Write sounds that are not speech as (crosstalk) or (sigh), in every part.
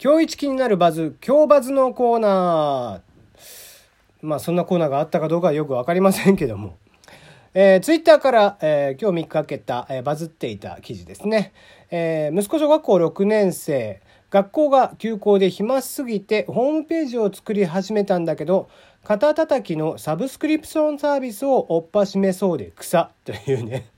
今日一気になるバズ、今日バズのコーナー。まあそんなコーナーがあったかどうかはよくわかりませんけども。えー、ツイッターから、えー、今日見かけた、えー、バズっていた記事ですね。えー、息子小学校6年生、学校が休校で暇すぎてホームページを作り始めたんだけど、肩たたきのサブスクリプションサービスをおっぱしめそうで草というね。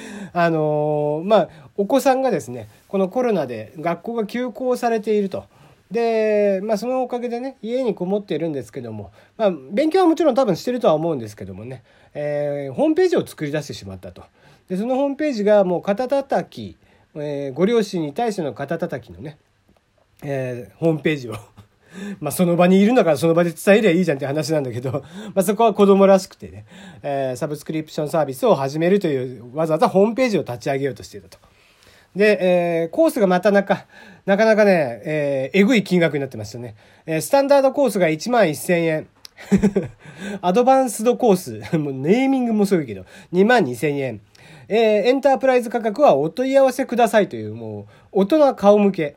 (laughs) あの、まあ、お子さんがですね、このコロナで学校が休校されていると。で、まあ、そのおかげでね、家にこもっているんですけども、まあ、勉強はもちろん多分してるとは思うんですけどもね、えー、ホームページを作り出してしまったと。で、そのホームページがもう肩たたき、えー、ご両親に対しての肩たたきのね、えー、ホームページを (laughs) まあその場にいるんだからその場で伝えりゃいいじゃんって話なんだけど、(laughs) まあそこは子供らしくてね、えー、サブスクリプションサービスを始めるという、わざわざホームページを立ち上げようとしていたと。で、えー、コースがまたなか、なかなかね、えー、えぐい金額になってましたね。えー、スタンダードコースが1万1000円。(laughs) アドバンスドコース、もうネーミングもすごいけど、2万2000円。えー、エンタープライズ価格はお問い合わせくださいという、もう、大人顔向け。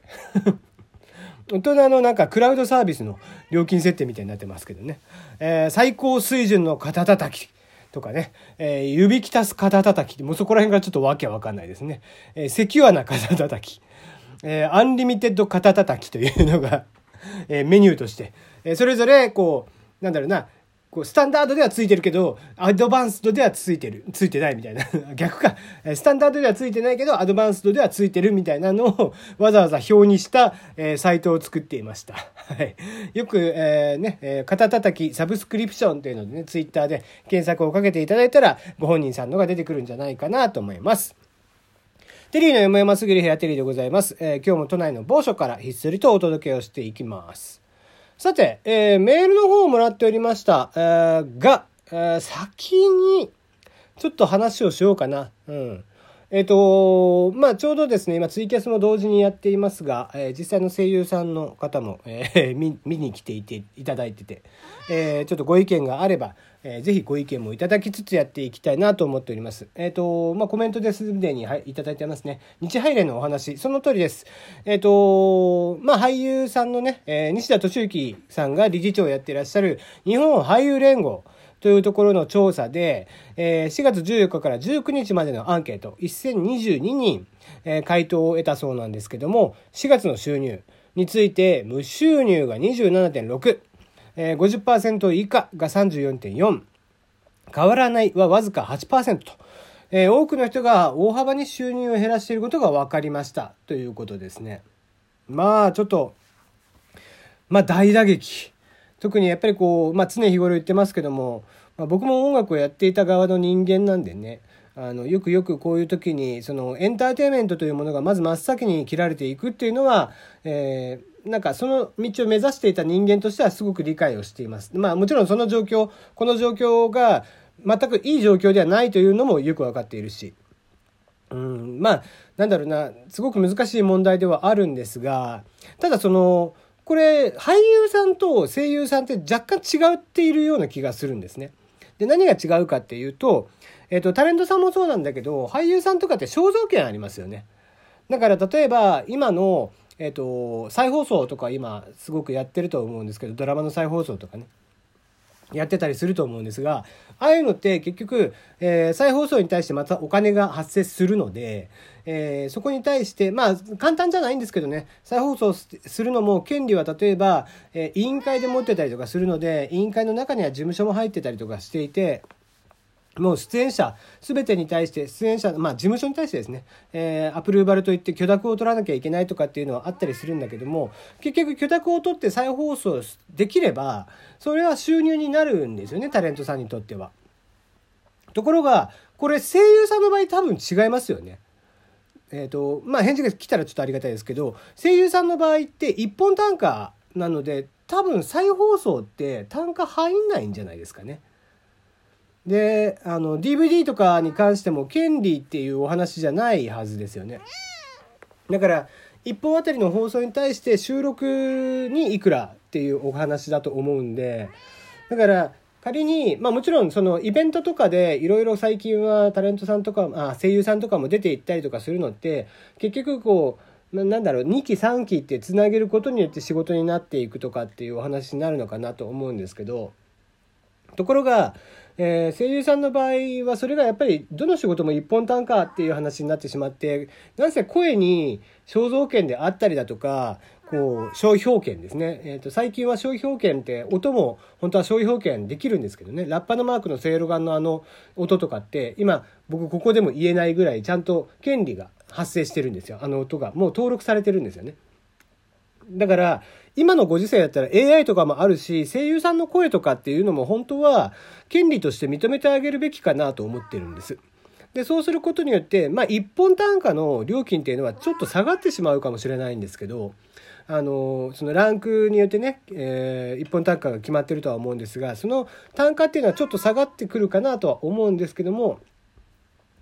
大人のなんかクラウドサービスの料金設定みたいになってますけどね。えー、最高水準の肩たたきとかね、えー、指きたす肩たたきもうそこら辺からちょっとわけわかんないですね。えー、セキュアな肩たたき。えー、アンリミテッド肩たたきというのがえー、メニューとして、えー、それぞれこう、なんだろうな、こう、スタンダードではついてるけど、アドバンスドではついてる、ついてないみたいな。(laughs) 逆か。スタンダードではついてないけど、アドバンスドではついてるみたいなのを (laughs) わざわざ表にした、えー、サイトを作っていました。(laughs) はい。よく、えー、ね、えー、肩叩きサブスクリプションというのでね、ツイッターで検索をかけていただいたら、ご本人さんのが出てくるんじゃないかなと思います。テリーの山々すぎる部屋テリーでございます。えー、今日も都内の某所からひっそりとお届けをしていきます。さて、えー、メールの方をもらっておりました。えー、が、えー、先に、ちょっと話をしようかな。うん。えっ、ー、と、まあ、ちょうどですね、今ツイキャスも同時にやっていますが、えー、実際の声優さんの方も、えー、(laughs) 見、に来ていて、いただいてて、えー、ちょっとご意見があれば、えー、ぜひご意見もいただきつつやっていきたいなと思っております。えっ、ー、と、まあ、コメントですでに、はい、いただいてますね。日配連のお話、その通りです。えっ、ー、と、まあ、俳優さんのね、えー、西田敏行さんが理事長をやっていらっしゃる日本俳優連合、というところの調査で、えー、4月14日から19日までのアンケート、1022人、えー、回答を得たそうなんですけども、4月の収入について、無収入が27.6、え、50%以下が34.4、変わらないはわずか8%と、え、多くの人が大幅に収入を減らしていることが分かりましたということですね。まあちょっと、まあ大打撃。特にやっぱりこう、まあ常日頃言ってますけども、まあ、僕も音楽をやっていた側の人間なんでね、あのよくよくこういう時にそのエンターテインメントというものがまず真っ先に切られていくっていうのは、えー、なんかその道を目指していた人間としてはすごく理解をしています。まあもちろんその状況、この状況が全くいい状況ではないというのもよく分かっているし。うん、まあなんだろうなすごく難しい問題ではあるんですがただそのこれ俳優さんと声優さんって若干違っているような気がするんですね。で何が違うかっていうと、えっと、タレントさんもそうなんだけど俳優さんとかって肖像権ありますよね。だから例えば今のえっ、と、再放送とか今すごくやってると思うんですけど、ドラマの再放送とかね、やってたりすると思うんですが、ああいうのって結局、えー、再放送に対してまたお金が発生するので、えー、そこに対して、まあ、簡単じゃないんですけどね、再放送するのも、権利は例えば、えー、委員会で持ってたりとかするので、委員会の中には事務所も入ってたりとかしていて、もう出演者、すべてに対して、出演者、まあ事務所に対してですね、えー、アプローバルといって許諾を取らなきゃいけないとかっていうのはあったりするんだけども、結局許諾を取って再放送できれば、それは収入になるんですよね、タレントさんにとっては。ところが、これ声優さんの場合多分違いますよね。えっ、ー、と、まあ返事が来たらちょっとありがたいですけど、声優さんの場合って一本単価なので、多分再放送って単価入んないんじゃないですかね。であの DVD とかに関しても権利っていうお話じゃないはずですよね。だから1本あたりの放送に対して収録にいくらっていうお話だと思うんでだから仮に、まあもちろんそのイベントとかでいろいろ最近はタレントさんとかあ声優さんとかも出ていったりとかするのって結局こうなんだろう2期3期ってつなげることによって仕事になっていくとかっていうお話になるのかなと思うんですけどところが、えー、声優さんの場合はそれがやっぱりどの仕事も一本単価っていう話になってしまってなんせ声に肖像権であったりだとかこう商標権ですね、えーと、最近は商標権って音も本当は商標権できるんですけどね。ラッパのマークのせいろがんのあの音とかって今僕ここでも言えないぐらいちゃんと権利が発生してるんですよ。あの音が。もう登録されてるんですよね。だから今のご時世だったら AI とかもあるし声優さんの声とかっていうのも本当は権利として認めてあげるべきかなと思ってるんです。でそうすることによってまあ1本単価の料金っていうのはちょっと下がってしまうかもしれないんですけどあのそのランクによってね、えー、1本単価が決まってるとは思うんですがその単価っていうのはちょっと下がってくるかなとは思うんですけども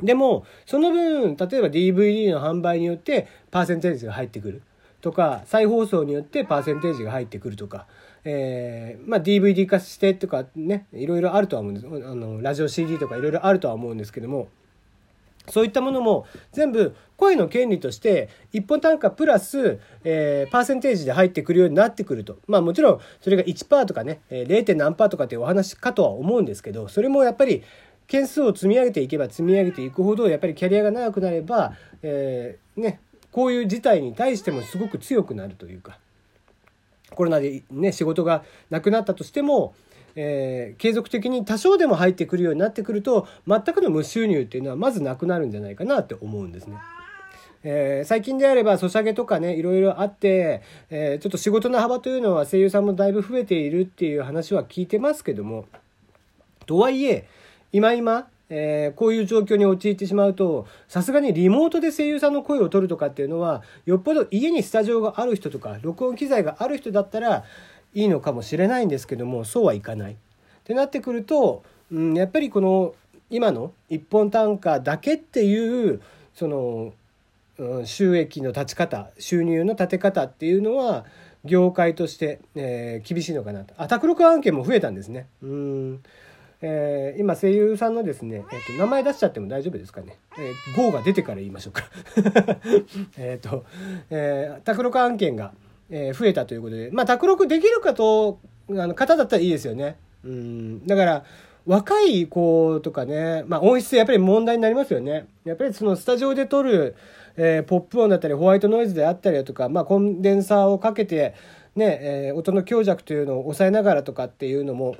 でもその分例えば DVD の販売によってパーセンテージが入ってくる。とか再放送によってパーセンテージが入ってくるとか、えー、まあ、DVD 化してとかねいろいろあるとは思うんですあのラジオ CD とかいろいろあるとは思うんですけどもそういったものも全部声の権利として1本単価プラス、えー、パーセンテージで入ってくるようになってくると。まあもちろんそれが1%とかね、0. 何パーとかっていうお話かとは思うんですけど、それもやっぱり件数を積み上げていけば積み上げていくほどやっぱりキャリアが長くなれば、えー、ね、こういう事態に対してもすごく強くなるというか、コロナでね、仕事がなくなったとしても、えー、継続的に多少でも入ってくるようになってくると全くの無収入っていうのはまずなくなるんじゃないかなって思うんですね。えー、最近であればソシャゲとかねいろいろあって、えー、ちょっと仕事の幅というのは声優さんもだいぶ増えているっていう話は聞いてますけどもとはいえ今今えー、こういう状況に陥ってしまうとさすがにリモートで声優さんの声を取るとかっていうのはよっぽど家にスタジオがある人とか録音機材がある人だったらいいのかもしれないんですけどもそうはいかない。ってなってくると、うん、やっぱりこの今の一本単価だけっていうその、うん、収益の立ち方収入の立て方っていうのは業界として、えー、厳しいのかなと。あ、卓録案件も増えたんですね。うんえー、今声優さんのですね、えーと、名前出しちゃっても大丈夫ですかね。えー、GO が出てから言いましょうか。(laughs) えっと、えー、卓録案件が、えー、増えたということで、まあ、卓録できるかと、あの、方だったらいいですよね。うん。だから、若い子とかね、まあ、音質やっぱり問題になりますよね。やっぱりそのスタジオで撮る、えー、ポップ音だったりホワイトノイズであったりだとか、まあ、コンデンサーをかけて、ね、えー、音の強弱というのを抑えながらとかっていうのも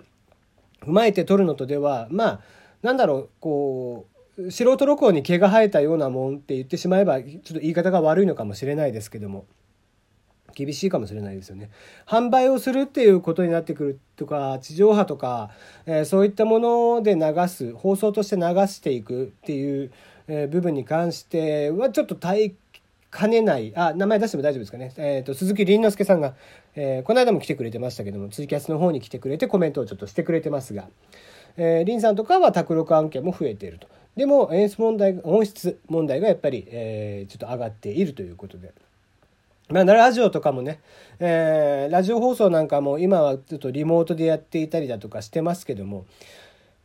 踏まえて撮るのとではまあなんだろうこう素人録音に毛が生えたようなもんって言ってしまえばちょっと言い方が悪いのかもしれないですけども厳しいかもしれないですよね。販売をするっていうことになってくるとか地上波とか、えー、そういったもので流す放送として流していくっていう、えー、部分に関してはちょっと耐かねないあ名前出しても大丈夫ですかね、えーと、鈴木凛之介さんが、えー、この間も来てくれてましたけどもツイキャスの方に来てくれてコメントをちょっとしてくれてますが、えー、凛さんとかは卓録案件も増えていると。でも演出問題音質問題がやっぱり、えー、ちょっと上がっているということで。まあ、ラジオとかもね、えー、ラジオ放送なんかも今はちょっとリモートでやっていたりだとかしてますけども、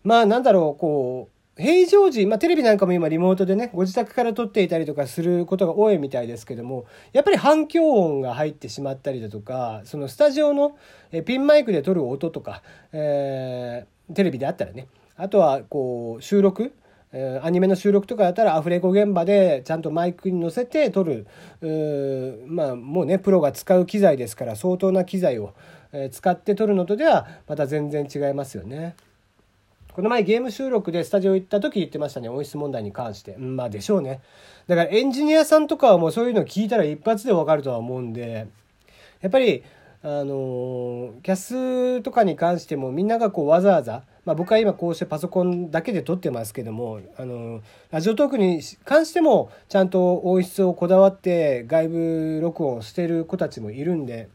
まあなんだろう、こう、平常時、まあテレビなんかも今リモートでね、ご自宅から撮っていたりとかすることが多いみたいですけども、やっぱり反響音が入ってしまったりだとか、そのスタジオのピンマイクで撮る音とか、えー、テレビであったらね、あとはこう収録、えアニメの収録とかだったらアフレコ現場でちゃんとマイクに乗せて撮るまあもうねプロが使う機材ですから相当な機材を、使って撮るのとではまた全然違いますよね。この前ゲーム収録でスタジオ行った時言ってましたね。音質問題に関して、うん、まあでしょうね。だからエンジニアさんとかはもうそういうの聞いたら一発でわかるとは思うんで。やっぱりあのキャスとかに関してもみんながこうわざわざまあ、僕は今こうしてパソコンだけで撮ってますけどもあのラジオトークに関してもちゃんと音質をこだわって外部録音してる子たちもいるんで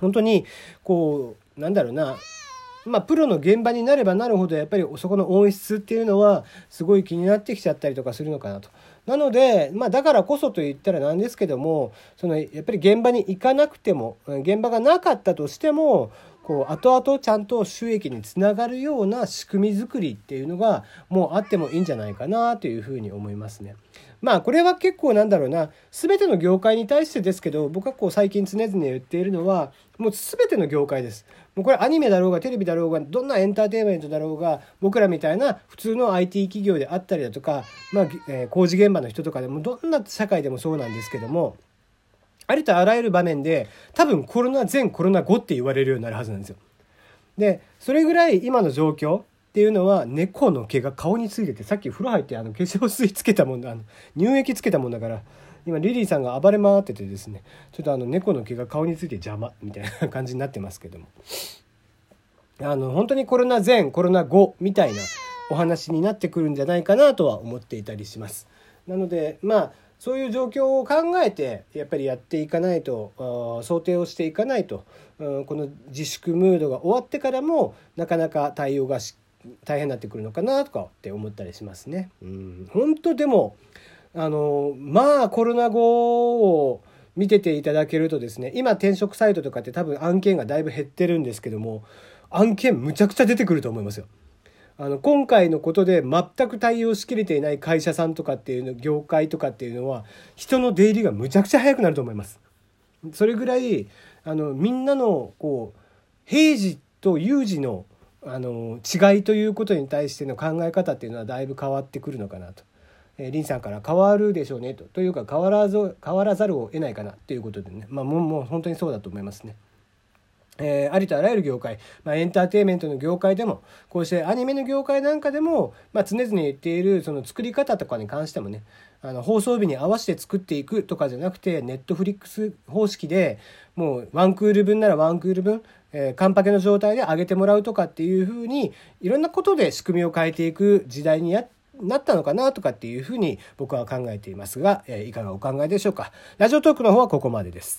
本当にこうなんだろうなまあ、プロの現場になればなるほどやっぱりそこの音質っていうのはすごい気になってきちゃったりとかするのかなと。なので、まあ、だからこそと言ったらなんですけどもそのやっぱり現場に行かなくても現場がなかったとしてもこう後々ちゃんと収益につながるような仕組み作りっていうのがもうあってもいいんじゃないかなというふうに思いますね。まあこれは結構なんだろうな全ての業界に対してですけど僕はこう最近常々言っているのはもう全ての業界です。もうこれアニメだろうがテレビだろうがどんなエンターテインメントだろうが僕らみたいな普通の IT 企業であったりだとか、まあえー、工事現場の人とかでもどんな社会でもそうなんですけどもありとあらゆる場面で多分コロナ前コロナ後って言われるようになるはずなんですよ。でそれぐらい今の状況っていうのは猫の毛が顔についててさっき風呂入ってあの化粧水つけたもんだあの乳液つけたもんだから今リリーさんが暴れ回っててですねちょっとあの猫の毛が顔について邪魔みたいな感じになってますけどもあの本当にコロナ前コロナ後みたいなお話になってくるんじゃないかなとは思っていたりします。なのでまあそういう状況を考えてやっぱりやっていかないと想定をしていかないとこの自粛ムードが終わってからもなかなか対応がしっ大変になってくるのかなとかって思ったりしますね。うん本当でもあのまあコロナ後を見てていただけるとですね今転職サイトとかって多分案件がだいぶ減ってるんですけども案件むちゃくちゃ出てくると思いますよ。あの今回のことで全く対応しきれていない会社さんとかっていうの業界とかっていうのは人の出入りがむちゃくちゃ早くなると思います。それぐらいあのみんなのこう平時と有事のあの違いということに対しての考え方っていうのはだいぶ変わってくるのかなと。えー、リンさんから変わるでしょうねとというか変わらず変わらざるを得ないかなということでね、まあ、もうもう本当にそうだと思いますね。えー、ありとあらゆる業界、まあ、エンターテインメントの業界でもこうしてアニメの業界なんかでも、まあ、常々言っているその作り方とかに関してもねあの放送日に合わせて作っていくとかじゃなくてネットフリックス方式でもうワンクール分ならワンクール分、えー、カンパケの状態で上げてもらうとかっていうふうにいろんなことで仕組みを変えていく時代にやなったのかなとかっていうふうに僕は考えていますが、え、いかがお考えでしょうか。ラジオトークの方はここまでです。